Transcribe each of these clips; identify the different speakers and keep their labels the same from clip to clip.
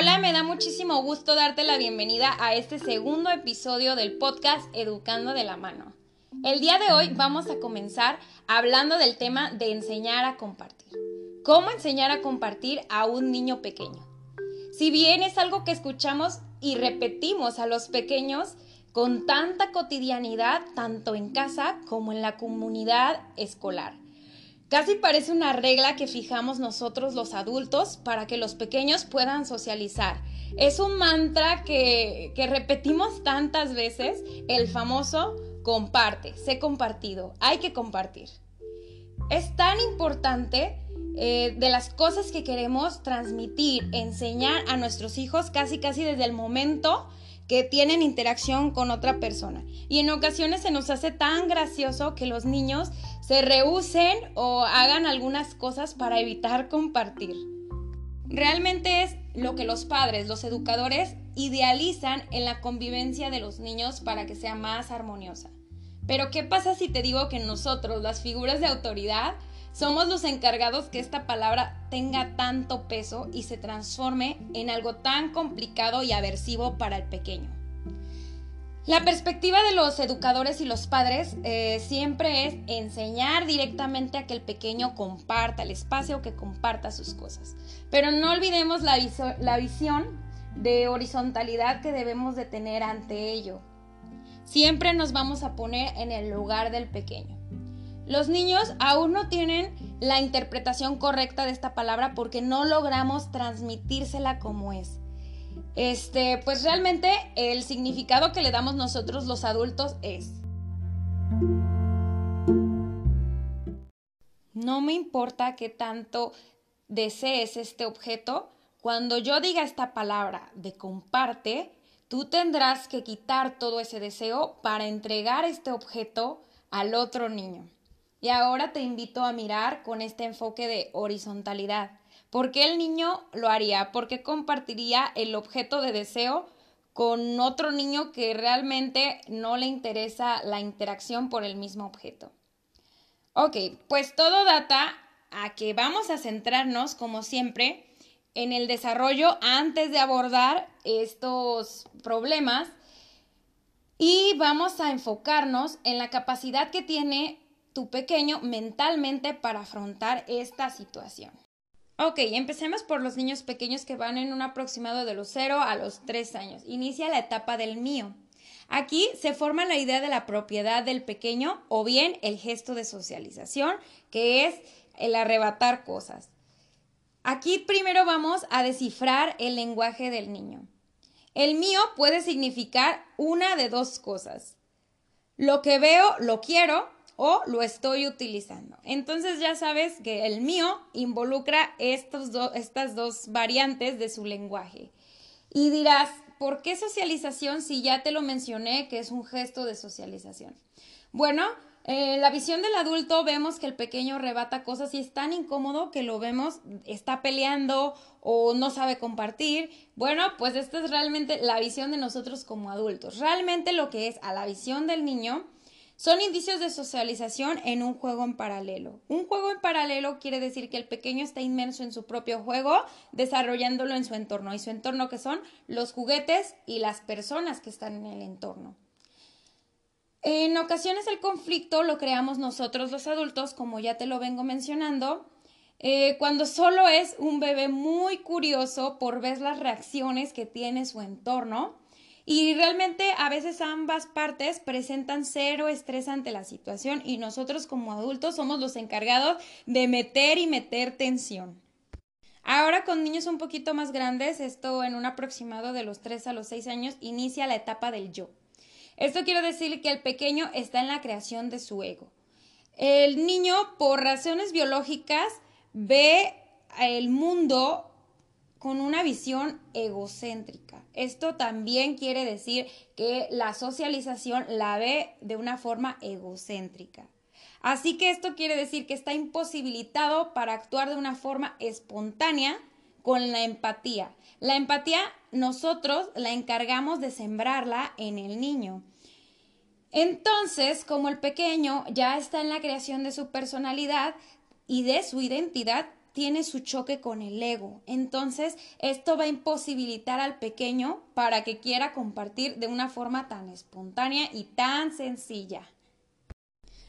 Speaker 1: Hola, me da muchísimo gusto darte la bienvenida a este segundo episodio del podcast Educando de la mano. El día de hoy vamos a comenzar hablando del tema de enseñar a compartir. ¿Cómo enseñar a compartir a un niño pequeño? Si bien es algo que escuchamos y repetimos a los pequeños con tanta cotidianidad, tanto en casa como en la comunidad escolar. Casi parece una regla que fijamos nosotros los adultos para que los pequeños puedan socializar. Es un mantra que, repetimos tantas veces, el famoso comparte, sé compartido, hay que compartir. Es tan importante eh, de las cosas que queremos transmitir, enseñar a nuestros hijos casi casi desde el momento que tienen interacción con otra persona. Y en ocasiones se nos hace tan gracioso que los niños se rehúsen o hagan algunas cosas para evitar compartir. Realmente es lo que los padres, los educadores, idealizan en la convivencia de los niños para que sea más armoniosa. Pero ¿qué pasa si te digo que nosotros, las figuras de autoridad, somos los encargados que esta palabra tenga tanto peso y se transforme en algo tan complicado y aversivo para el pequeño. La perspectiva de los educadores y los padres eh, siempre es enseñar directamente a que el pequeño comparta el espacio, que comparta sus cosas. Pero no olvidemos la, la visión de horizontalidad que debemos de tener ante ello. Siempre nos vamos a poner en el lugar del pequeño. Los niños aún no tienen la interpretación correcta de esta palabra porque no logramos transmitírsela como es. Este, pues realmente el significado que le damos nosotros los adultos es No me importa qué tanto desees este objeto, cuando yo diga esta palabra de comparte, tú tendrás que quitar todo ese deseo para entregar este objeto al otro niño. Y ahora te invito a mirar con este enfoque de horizontalidad. ¿Por qué el niño lo haría? ¿Por qué compartiría el objeto de deseo con otro niño que realmente no le interesa la interacción por el mismo objeto? Ok, pues todo data a que vamos a centrarnos, como siempre, en el desarrollo antes de abordar estos problemas y vamos a enfocarnos en la capacidad que tiene tu pequeño mentalmente para afrontar esta situación. Ok, empecemos por los niños pequeños que van en un aproximado de los 0 a los 3 años. Inicia la etapa del mío. Aquí se forma la idea de la propiedad del pequeño o bien el gesto de socialización, que es el arrebatar cosas. Aquí primero vamos a descifrar el lenguaje del niño. El mío puede significar una de dos cosas. Lo que veo, lo quiero o lo estoy utilizando. Entonces ya sabes que el mío involucra estos estas dos variantes de su lenguaje. Y dirás, ¿por qué socialización si ya te lo mencioné que es un gesto de socialización? Bueno, en la visión del adulto vemos que el pequeño rebata cosas y es tan incómodo que lo vemos, está peleando o no sabe compartir. Bueno, pues esta es realmente la visión de nosotros como adultos. Realmente lo que es a la visión del niño son indicios de socialización en un juego en paralelo. Un juego en paralelo quiere decir que el pequeño está inmerso en su propio juego, desarrollándolo en su entorno. ¿Y su entorno que son? Los juguetes y las personas que están en el entorno. En ocasiones el conflicto lo creamos nosotros los adultos, como ya te lo vengo mencionando, eh, cuando solo es un bebé muy curioso por ver las reacciones que tiene su entorno y realmente a veces ambas partes presentan cero estrés ante la situación y nosotros como adultos somos los encargados de meter y meter tensión. Ahora con niños un poquito más grandes, esto en un aproximado de los 3 a los 6 años, inicia la etapa del yo. Esto quiere decir que el pequeño está en la creación de su ego. El niño, por razones biológicas, ve el mundo con una visión egocéntrica. Esto también quiere decir que la socialización la ve de una forma egocéntrica. Así que esto quiere decir que está imposibilitado para actuar de una forma espontánea con la empatía. La empatía nosotros la encargamos de sembrarla en el niño. Entonces, como el pequeño ya está en la creación de su personalidad y de su identidad, tiene su choque con el ego. Entonces, esto va a imposibilitar al pequeño para que quiera compartir de una forma tan espontánea y tan sencilla.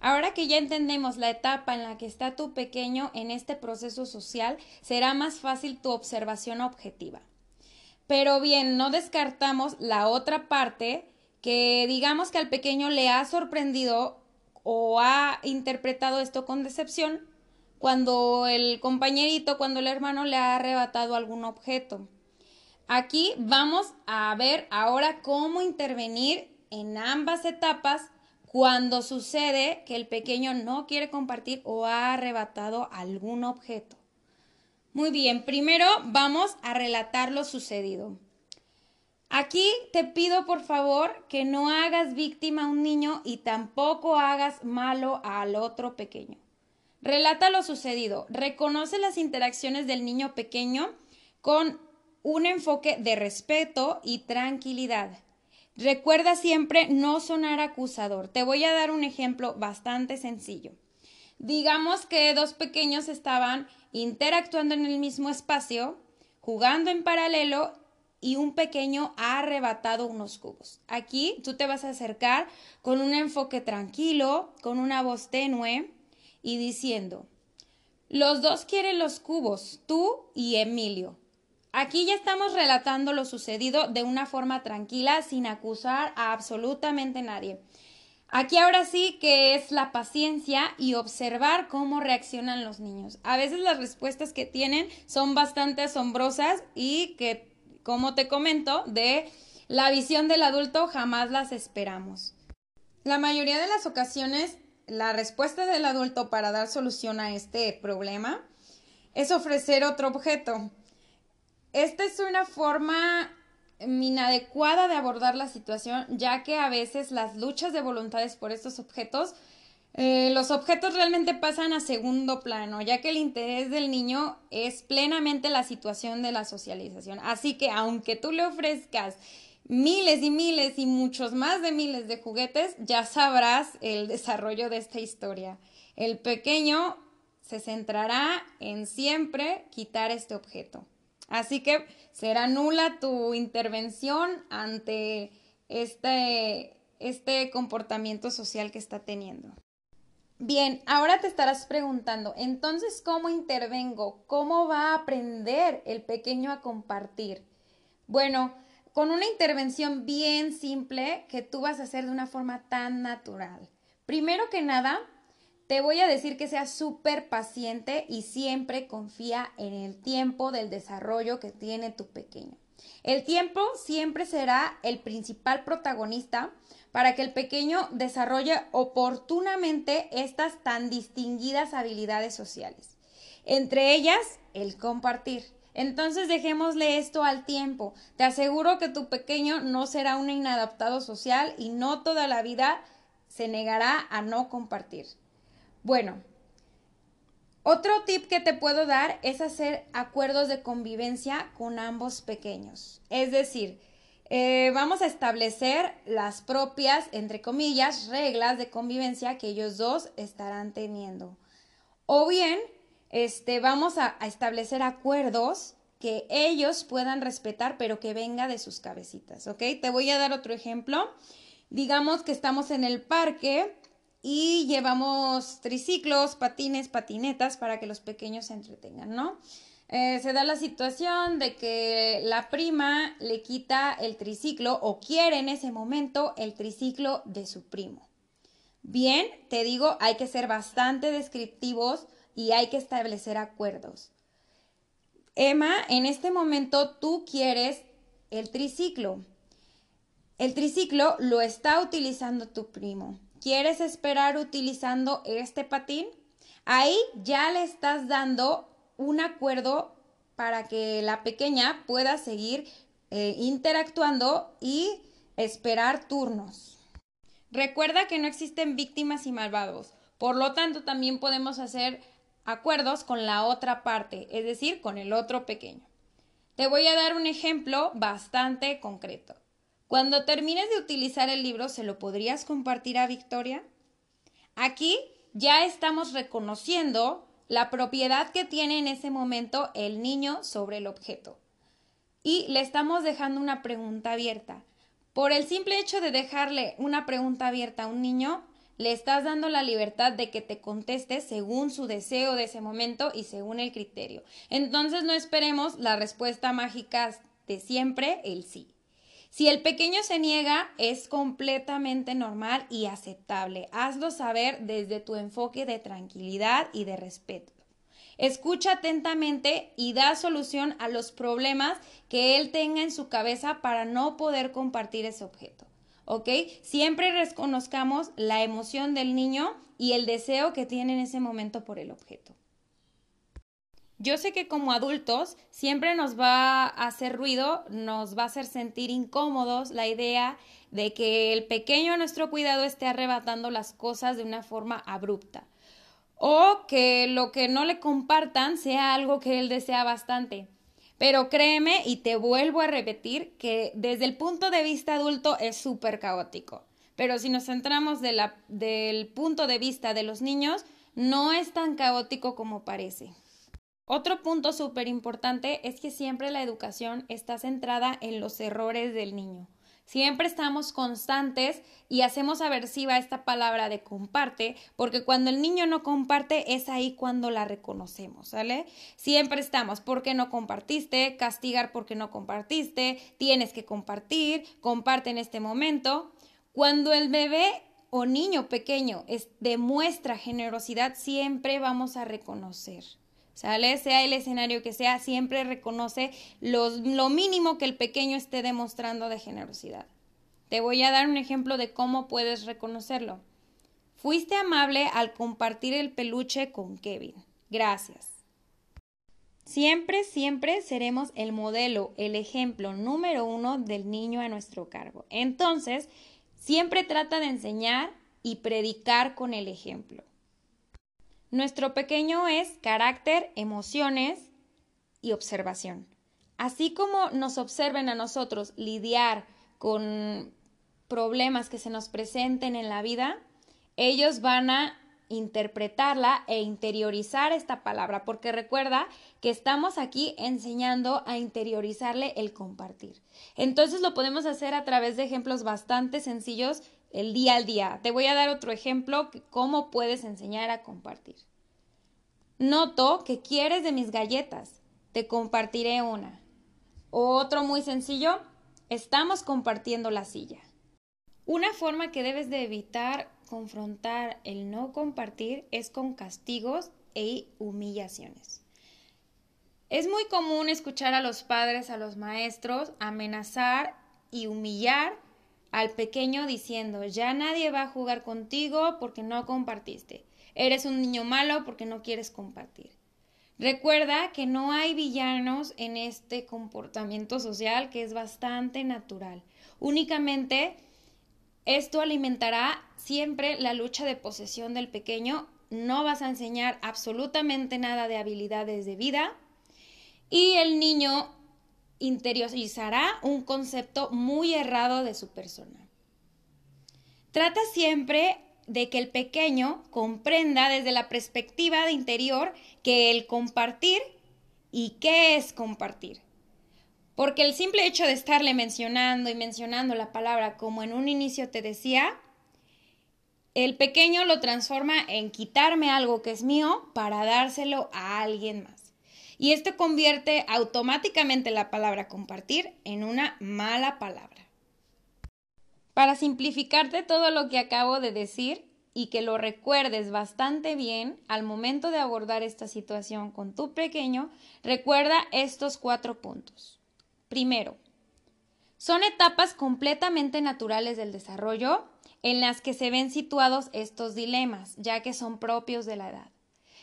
Speaker 1: Ahora que ya entendemos la etapa en la que está tu pequeño en este proceso social, será más fácil tu observación objetiva. Pero bien, no descartamos la otra parte que digamos que al pequeño le ha sorprendido o ha interpretado esto con decepción cuando el compañerito, cuando el hermano le ha arrebatado algún objeto. Aquí vamos a ver ahora cómo intervenir en ambas etapas cuando sucede que el pequeño no quiere compartir o ha arrebatado algún objeto. Muy bien, primero vamos a relatar lo sucedido. Aquí te pido por favor que no hagas víctima a un niño y tampoco hagas malo al otro pequeño. Relata lo sucedido, reconoce las interacciones del niño pequeño con un enfoque de respeto y tranquilidad. Recuerda siempre no sonar acusador. Te voy a dar un ejemplo bastante sencillo. Digamos que dos pequeños estaban interactuando en el mismo espacio, jugando en paralelo y un pequeño ha arrebatado unos cubos. Aquí tú te vas a acercar con un enfoque tranquilo, con una voz tenue, y diciendo, los dos quieren los cubos, tú y Emilio. Aquí ya estamos relatando lo sucedido de una forma tranquila, sin acusar a absolutamente nadie. Aquí ahora sí que es la paciencia y observar cómo reaccionan los niños. A veces las respuestas que tienen son bastante asombrosas y que, como te comento, de la visión del adulto jamás las esperamos. La mayoría de las ocasiones la respuesta del adulto para dar solución a este problema es ofrecer otro objeto. Esta es una forma inadecuada de abordar la situación, ya que a veces las luchas de voluntades por estos objetos, eh, los objetos realmente pasan a segundo plano, ya que el interés del niño es plenamente la situación de la socialización. Así que aunque tú le ofrezcas miles y miles y muchos más de miles de juguetes, ya sabrás el desarrollo de esta historia. El pequeño se centrará en siempre quitar este objeto. Así que será nula tu intervención ante este, este comportamiento social que está teniendo. Bien, ahora te estarás preguntando, entonces, ¿cómo intervengo? ¿Cómo va a aprender el pequeño a compartir? Bueno, con una intervención bien simple que tú vas a hacer de una forma tan natural. Primero que nada, te voy a decir que seas súper paciente y siempre confía en el tiempo del desarrollo que tiene tu pequeño. El tiempo siempre será el principal protagonista para que el pequeño desarrolle oportunamente estas tan distinguidas habilidades sociales. Entre ellas, el compartir. Entonces dejémosle esto al tiempo. Te aseguro que tu pequeño no será un inadaptado social y no toda la vida se negará a no compartir. Bueno, otro tip que te puedo dar es hacer acuerdos de convivencia con ambos pequeños. Es decir, eh, vamos a establecer las propias, entre comillas, reglas de convivencia que ellos dos estarán teniendo. O bien, este, vamos a, establecer acuerdos que ellos puedan respetar, pero que venga de sus cabecitas, ¿ok? Te voy a dar otro ejemplo. Digamos que estamos en el parque y llevamos triciclos, patines, patinetas para que los pequeños se entretengan, ¿no? Eh, se da la situación de que la prima le quita el triciclo o quiere en ese momento el triciclo de su primo. Bien, te digo, hay que ser bastante descriptivos y hay que establecer acuerdos. Emma, en este momento tú quieres el triciclo. El triciclo lo está utilizando tu primo. ¿Quieres esperar utilizando este patín? Ahí ya le estás dando un acuerdo para que la pequeña pueda seguir eh, interactuando y esperar turnos. Recuerda que no existen víctimas y malvados. Por lo tanto, también podemos hacer acuerdos con la otra parte, es decir, con el otro pequeño. Te voy a dar un ejemplo bastante concreto. Cuando termines de utilizar el libro, ¿se lo podrías compartir a Victoria? Aquí ya estamos reconociendo la propiedad que tiene en ese momento el niño sobre el objeto. Y le estamos dejando una pregunta abierta. Por el simple hecho de dejarle una pregunta abierta a un niño, le estás dando la libertad de que te conteste según su deseo de ese momento y según el criterio. Entonces no esperemos la respuesta mágica de siempre, el sí. Si el pequeño se niega, es completamente normal y aceptable. Hazlo saber desde tu enfoque de tranquilidad y de respeto. Escucha atentamente y da solución a los problemas que él tenga en su cabeza para no poder compartir ese objeto. ¿Ok? Siempre reconozcamos la emoción del niño y el deseo que tiene en ese momento por el objeto. Yo sé que como adultos siempre nos va a hacer ruido, nos va a hacer sentir incómodos la idea de que el pequeño a nuestro cuidado esté arrebatando las cosas de una forma abrupta o que lo que no le compartan sea algo que él desea bastante. Pero créeme y te vuelvo a repetir que desde el punto de vista adulto es súper caótico. Pero si nos centramos del punto de vista de los niños, no es tan caótico como parece. Otro punto súper importante es que siempre la educación está centrada en los errores del niño. Siempre estamos constantes y hacemos aversiva esta palabra de comparte, porque cuando el niño no comparte es ahí cuando la reconocemos, ¿sale? Siempre estamos, ¿por qué no compartiste? Castigar porque no compartiste, tienes que compartir, comparte en este momento. Cuando el bebé o niño pequeño demuestra generosidad, siempre vamos a reconocer. Sea el escenario que sea, siempre reconoce lo mínimo que el pequeño esté demostrando de generosidad. Te voy a dar un ejemplo de cómo puedes reconocerlo. Fuiste amable al compartir el peluche con Kevin. Gracias. Siempre, siempre seremos el modelo, el ejemplo número uno del niño a nuestro cargo. Entonces, siempre trata de enseñar y predicar con el ejemplo. Nuestro pequeño es carácter, emociones y observación. Así como nos observen a nosotros lidiar con problemas que se nos presenten en la vida, ellos van a interpretarla e interiorizar esta palabra, porque recuerda que estamos aquí enseñando a interiorizarle el compartir. Entonces lo podemos hacer a través de ejemplos bastante sencillos el día al día. Te voy a dar otro ejemplo cómo puedes enseñar a compartir. Noto que quieres de mis galletas. Te compartiré una. Otro muy sencillo. Estamos compartiendo la silla. Una forma que debes de evitar confrontar el no compartir es con castigos e humillaciones. Es muy común escuchar a los padres, a los maestros, amenazar y humillar al pequeño diciendo, ya nadie va a jugar contigo porque no compartiste. Eres un niño malo porque no quieres compartir. Recuerda que no hay villanos en este comportamiento social que es bastante natural. Únicamente esto alimentará siempre la lucha de posesión del pequeño. No vas a enseñar absolutamente nada de habilidades de vida y el niño interiorizará un concepto muy errado de su persona. Trata siempre de que el pequeño comprenda desde la perspectiva de interior que el compartir y qué es compartir. Porque el simple hecho de estarle mencionando y mencionando la palabra como en un inicio te decía, el pequeño lo transforma en quitarme algo que es mío para dárselo a alguien más. Y esto convierte automáticamente la palabra compartir en una mala palabra. Para simplificarte todo lo que acabo de decir y que lo recuerdes bastante bien al momento de abordar esta situación con tu pequeño, recuerda estos cuatro puntos. Primero, son etapas completamente naturales del desarrollo en las que se ven situados estos dilemas, ya que son propios de la edad.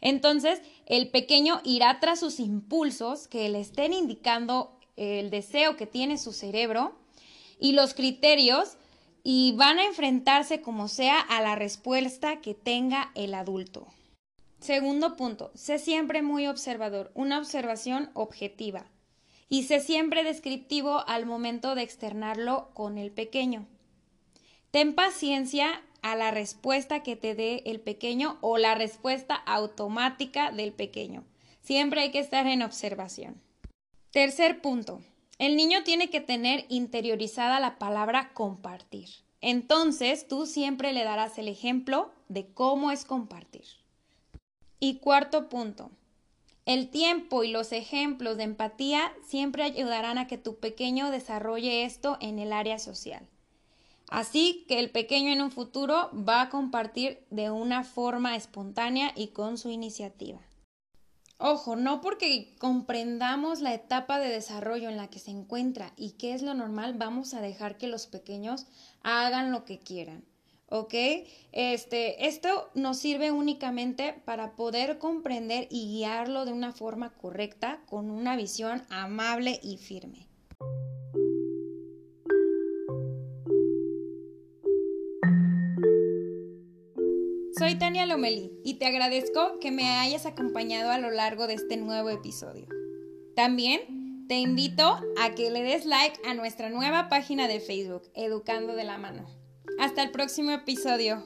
Speaker 1: Entonces, el pequeño irá tras sus impulsos que le estén indicando el deseo que tiene su cerebro y los criterios y van a enfrentarse como sea a la respuesta que tenga el adulto. Segundo punto, sé siempre muy observador, una observación objetiva. Y sé siempre descriptivo al momento de externarlo con el pequeño. Ten paciencia a la respuesta que te dé el pequeño o la respuesta automática del pequeño. Siempre hay que estar en observación. Tercer punto. El niño tiene que tener interiorizada la palabra compartir. Entonces, tú siempre le darás el ejemplo de cómo es compartir. Y cuarto punto. El tiempo y los ejemplos de empatía siempre ayudarán a que tu pequeño desarrolle esto en el área social. Así que el pequeño en un futuro va a compartir de una forma espontánea y con su iniciativa. Ojo, no porque comprendamos la etapa de desarrollo en la que se encuentra y qué es lo normal, vamos a dejar que los pequeños hagan lo que quieran. ¿ok? Este, esto nos sirve únicamente para poder comprender y guiarlo de una forma correcta, con una visión amable y firme. Soy Tania Lomelí y te agradezco que me hayas acompañado a lo largo de este nuevo episodio. También te invito a que le des like a nuestra nueva página de Facebook, Educando de la Mano. Hasta el próximo episodio.